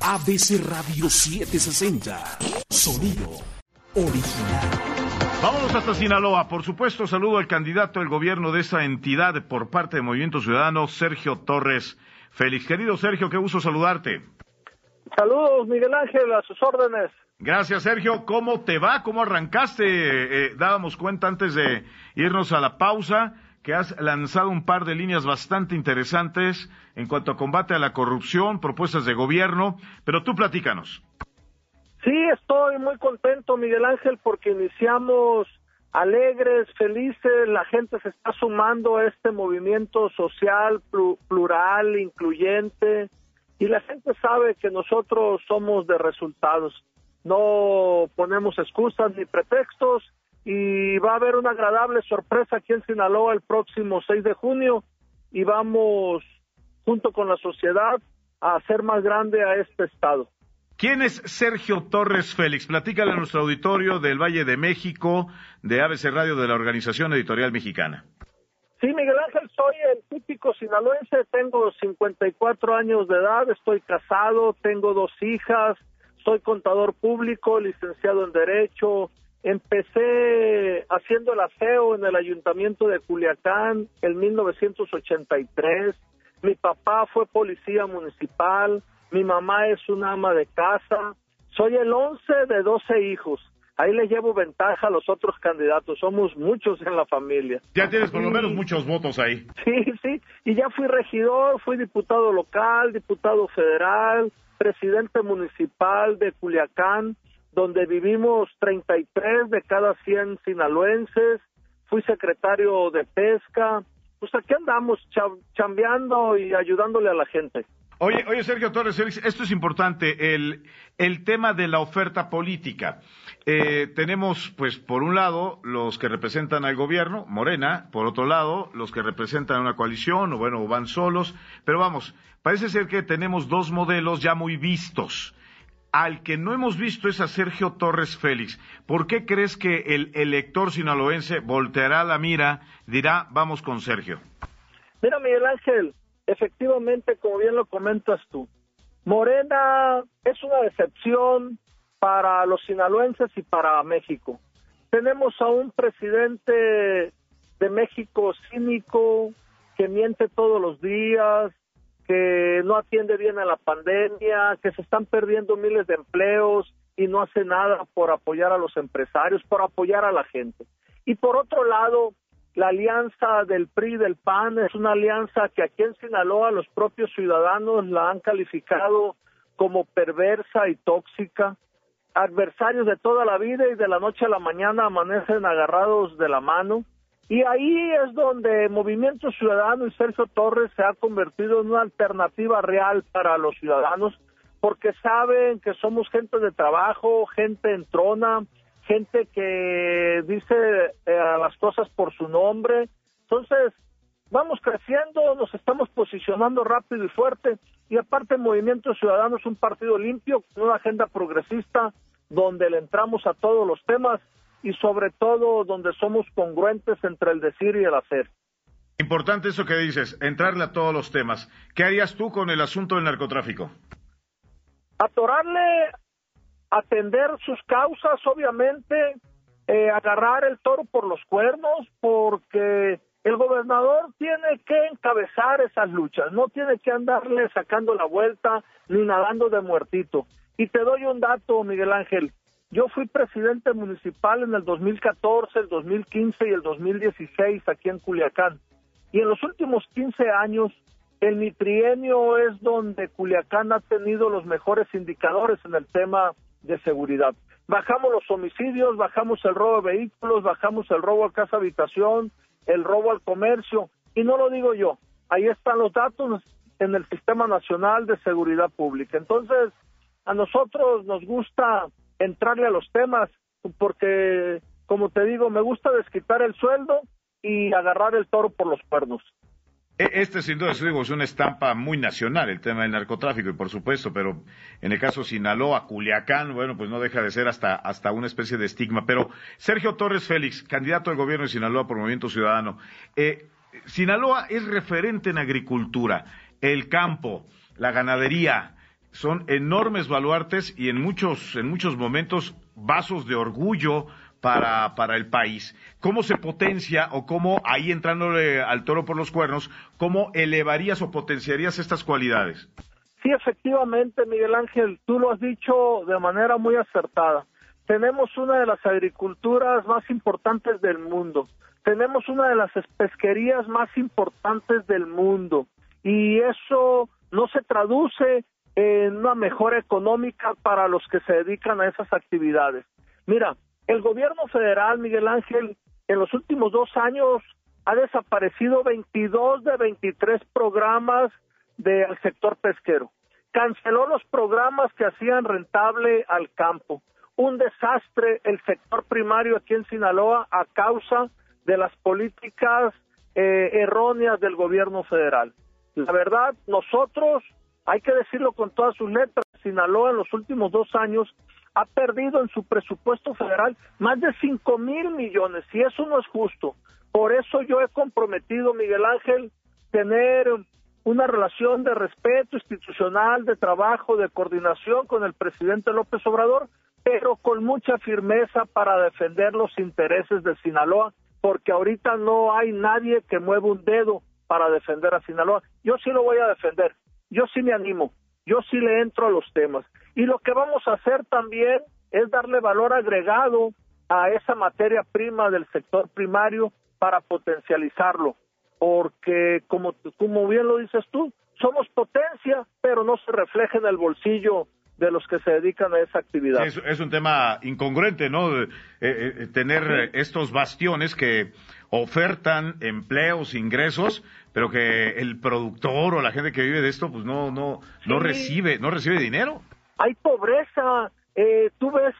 ABC Radio 760. Sonido original. Vámonos hasta Sinaloa. Por supuesto, saludo al candidato del gobierno de esa entidad por parte de Movimiento Ciudadano, Sergio Torres Félix. Querido Sergio, qué gusto saludarte. Saludos, Miguel Ángel, a sus órdenes. Gracias, Sergio. ¿Cómo te va? ¿Cómo arrancaste? Eh, eh, dábamos cuenta antes de irnos a la pausa que has lanzado un par de líneas bastante interesantes en cuanto a combate a la corrupción, propuestas de gobierno, pero tú platícanos. Sí, estoy muy contento, Miguel Ángel, porque iniciamos alegres, felices, la gente se está sumando a este movimiento social, plural, incluyente, y la gente sabe que nosotros somos de resultados. No ponemos excusas ni pretextos y va a haber una agradable sorpresa aquí en Sinaloa el próximo 6 de junio y vamos junto con la sociedad a hacer más grande a este estado. ¿Quién es Sergio Torres Félix? Platícale a nuestro auditorio del Valle de México, de ABC Radio, de la Organización Editorial Mexicana. Sí, Miguel Ángel, soy el típico sinaloense, tengo 54 años de edad, estoy casado, tengo dos hijas, soy contador público, licenciado en Derecho, empecé haciendo el aseo en el ayuntamiento de Culiacán en 1983, mi papá fue policía municipal, mi mamá es una ama de casa, soy el once de doce hijos. Ahí le llevo ventaja a los otros candidatos, somos muchos en la familia. Ya tienes por lo menos muchos votos ahí. Sí, sí, y ya fui regidor, fui diputado local, diputado federal, presidente municipal de Culiacán, donde vivimos 33 de cada 100 sinaloenses, fui secretario de pesca, pues aquí andamos chambeando y ayudándole a la gente. Oye, oye Sergio Torres, esto es importante, el, el tema de la oferta política. Eh, tenemos, pues, por un lado, los que representan al gobierno, Morena, por otro lado, los que representan una coalición, o bueno, van solos, pero vamos, parece ser que tenemos dos modelos ya muy vistos. Al que no hemos visto es a Sergio Torres Félix. ¿Por qué crees que el elector sinaloense volteará la mira, dirá, vamos con Sergio? Mira, Miguel Ángel, efectivamente, como bien lo comentas tú, Morena es una decepción para los sinaloenses y para México. Tenemos a un presidente de México cínico que miente todos los días, que no atiende bien a la pandemia, que se están perdiendo miles de empleos y no hace nada por apoyar a los empresarios, por apoyar a la gente. Y por otro lado, la alianza del PRI del PAN es una alianza que aquí en Sinaloa los propios ciudadanos la han calificado como perversa y tóxica. Adversarios de toda la vida y de la noche a la mañana amanecen agarrados de la mano. Y ahí es donde Movimiento Ciudadano y Sergio Torres se ha convertido en una alternativa real para los ciudadanos, porque saben que somos gente de trabajo, gente entrona, gente que dice eh, las cosas por su nombre. Entonces, vamos creciendo, nos estamos posicionando rápido y fuerte. Y aparte, Movimiento Ciudadano es un partido limpio, con una agenda progresista, donde le entramos a todos los temas y sobre todo donde somos congruentes entre el decir y el hacer. Importante eso que dices, entrarle a todos los temas. ¿Qué harías tú con el asunto del narcotráfico? Atorarle atender sus causas, obviamente, eh, agarrar el toro por los cuernos, porque el gobernador tiene que encabezar esas luchas, no tiene que andarle sacando la vuelta ni nadando de muertito. Y te doy un dato, Miguel Ángel. Yo fui presidente municipal en el 2014, el 2015 y el 2016 aquí en Culiacán. Y en los últimos 15 años, el mi trienio es donde Culiacán ha tenido los mejores indicadores en el tema de seguridad. Bajamos los homicidios, bajamos el robo de vehículos, bajamos el robo a casa habitación, el robo al comercio, y no lo digo yo, ahí están los datos en el Sistema Nacional de Seguridad Pública. Entonces, a nosotros nos gusta entrarle a los temas porque, como te digo, me gusta desquitar el sueldo y agarrar el toro por los cuernos. E, este, sin duda, es una estampa muy nacional, el tema del narcotráfico, y por supuesto, pero en el caso Sinaloa, Culiacán, bueno, pues no deja de ser hasta, hasta una especie de estigma. Pero Sergio Torres Félix, candidato al gobierno de Sinaloa por Movimiento Ciudadano, eh, Sinaloa es referente en agricultura, el campo, la ganadería, son enormes baluartes y en muchos, en muchos momentos vasos de orgullo para, para el país. ¿Cómo se potencia o cómo, ahí entrándole al toro por los cuernos, cómo elevarías o potenciarías estas cualidades? Sí, efectivamente, Miguel Ángel, tú lo has dicho de manera muy acertada. Tenemos una de las agriculturas más importantes del mundo. Tenemos una de las pesquerías más importantes del mundo. Y eso no se traduce en una mejora económica para los que se dedican a esas actividades. Mira, el gobierno federal, Miguel Ángel, en los últimos dos años ha desaparecido 22 de 23 programas del sector pesquero. Canceló los programas que hacían rentable al campo. Un desastre el sector primario aquí en Sinaloa a causa de las políticas eh, erróneas del gobierno federal. La verdad, nosotros, hay que decirlo con todas sus letras, Sinaloa en los últimos dos años ha perdido en su presupuesto federal más de 5 mil millones y eso no es justo. Por eso yo he comprometido, Miguel Ángel, tener una relación de respeto institucional, de trabajo, de coordinación con el presidente López Obrador, pero con mucha firmeza para defender los intereses de Sinaloa, porque ahorita no hay nadie que mueva un dedo para defender a Sinaloa. Yo sí lo voy a defender, yo sí me animo, yo sí le entro a los temas. Y lo que vamos a hacer también es darle valor agregado a esa materia prima del sector primario para potencializarlo, porque como, como bien lo dices tú, somos potencia, pero no se refleja en el bolsillo de los que se dedican a esa actividad. es, un tema incongruente, ¿no? Eh, eh, tener estos bastiones que ofertan empleos, ingresos, pero que el productor o la gente que vive de esto, pues no, no, no recibe, no recibe dinero. Hay pobreza, eh, tú ves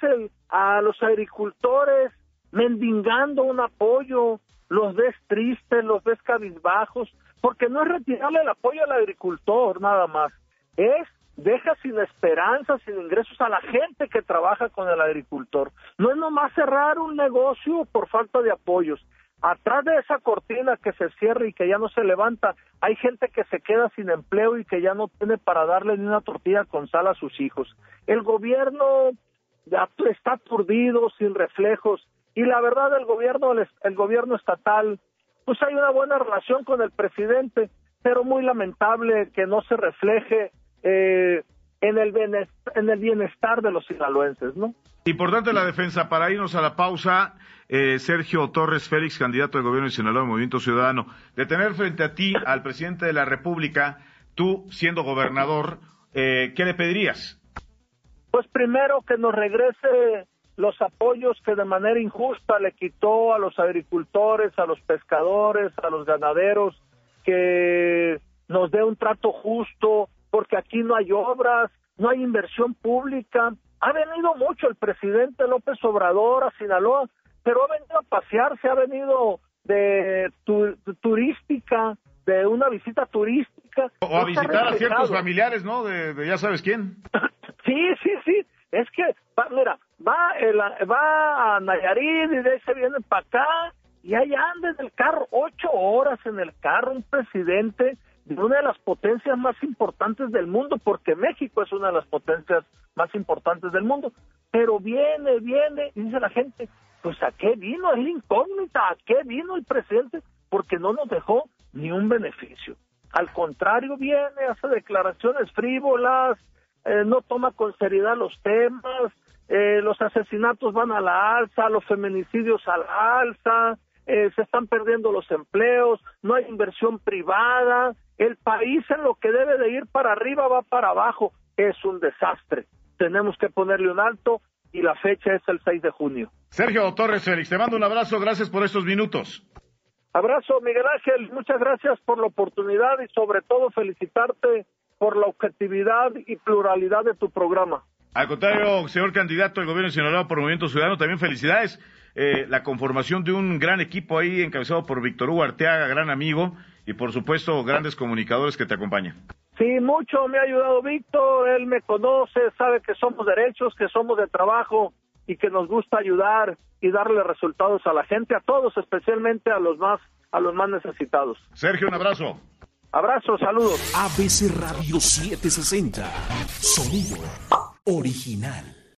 a los agricultores mendigando un apoyo, los ves tristes, los ves cabizbajos, porque no es retirarle el apoyo al agricultor nada más, es deja sin esperanza, sin ingresos a la gente que trabaja con el agricultor. No es nomás cerrar un negocio por falta de apoyos, atrás de esa cortina que se cierra y que ya no se levanta, hay gente que se queda sin empleo y que ya no tiene para darle ni una tortilla con sal a sus hijos. El gobierno ya está aturdido, sin reflejos, y la verdad el gobierno, el, gobierno estatal, pues hay una buena relación con el presidente, pero muy lamentable que no se refleje eh, en, el en el bienestar de los sinaloenses, ¿no? Importante la defensa. Para irnos a la pausa, eh, Sergio Torres Félix, candidato del gobierno de Sinaloa, Movimiento Ciudadano, de tener frente a ti al presidente de la República, tú siendo gobernador, eh, ¿qué le pedirías? Pues primero que nos regrese los apoyos que de manera injusta le quitó a los agricultores, a los pescadores, a los ganaderos, que nos dé un trato justo, porque aquí no hay obras, no hay inversión pública, ha venido mucho el presidente López Obrador a Sinaloa, pero ha venido a pasearse, ha venido de turística, de una visita turística. O a visitar a ciertos familiares, ¿no? De, ya sabes quién. sí, sí, sí. Es que, mira, va, va a Nayarit y de ahí se viene para acá y ahí anda en el carro, ocho horas en el carro, un presidente de una de las potencias más importantes del mundo, porque México es una de las potencias más importantes del mundo. Pero viene, viene, dice la gente, pues ¿a qué vino? Es la incógnita, ¿a qué vino el presidente? Porque no nos dejó ni un beneficio. Al contrario, viene, hace declaraciones frívolas, eh, no toma con seriedad los temas, eh, los asesinatos van a la alza, los feminicidios a la alza, eh, se están perdiendo los empleos, no hay inversión privada, el país en lo que debe de ir para arriba va para abajo, es un desastre. Tenemos que ponerle un alto y la fecha es el 6 de junio. Sergio Torres Félix, te mando un abrazo, gracias por estos minutos. Abrazo, Miguel Ángel, muchas gracias por la oportunidad y sobre todo felicitarte por la objetividad y pluralidad de tu programa. Al contrario, señor candidato del gobierno de Sinaloa por Movimiento Ciudadano, también felicidades. Eh, la conformación de un gran equipo ahí encabezado por Víctor Hugo Arteaga, gran amigo, y por supuesto grandes comunicadores que te acompañan. Sí, mucho me ha ayudado Víctor, él me conoce, sabe que somos derechos, que somos de trabajo y que nos gusta ayudar y darle resultados a la gente, a todos, especialmente a los más a los más necesitados. Sergio, un abrazo. Abrazo, saludos. ABC Radio 760. Sonido original.